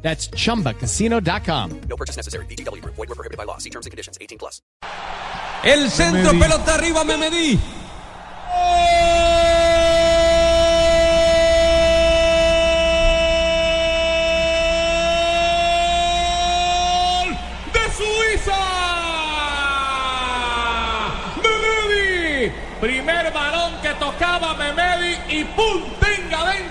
That's chumbacasino.com. No purchase necessary. BGW. Void were prohibited by law. See terms and conditions. 18 plus. El centro, pelota arriba, Memedí. ¡Gol de Suiza! Memedi. Primer balón que tocaba Memedi y ¡pum! ¡Tenga adentro!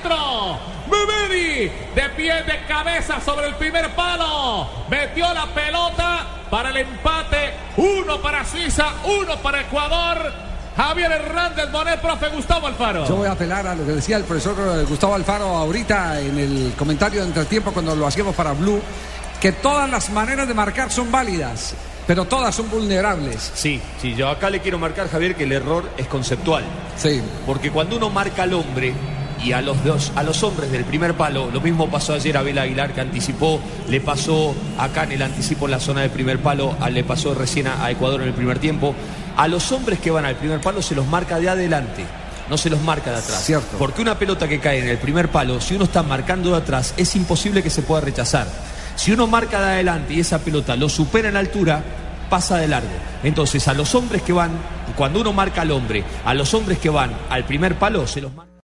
De cabeza sobre el primer palo. Metió la pelota para el empate. Uno para Suiza, uno para Ecuador. Javier Hernández Bonet, profe Gustavo Alfaro. Yo voy a apelar a lo que decía el profesor Gustavo Alfaro ahorita en el comentario de entretiempo cuando lo hacíamos para Blue, que todas las maneras de marcar son válidas, pero todas son vulnerables. Sí, sí, yo acá le quiero marcar, Javier, que el error es conceptual. Sí. Porque cuando uno marca al hombre y a los dos, a los hombres del primer palo, lo mismo pasó ayer a Abel Aguilar que anticipó, le pasó acá en el anticipo en la zona del primer palo, a- le pasó recién a, a Ecuador en el primer tiempo. A los hombres que van al primer palo se los marca de adelante. No se los marca de atrás. Cierto. Porque una pelota que cae en el primer palo, si uno está marcando de atrás, es imposible que se pueda rechazar. Si uno marca de adelante y esa pelota lo supera en altura, pasa de largo. Entonces, a los hombres que van, cuando uno marca al hombre, a los hombres que van al primer palo, se los marca.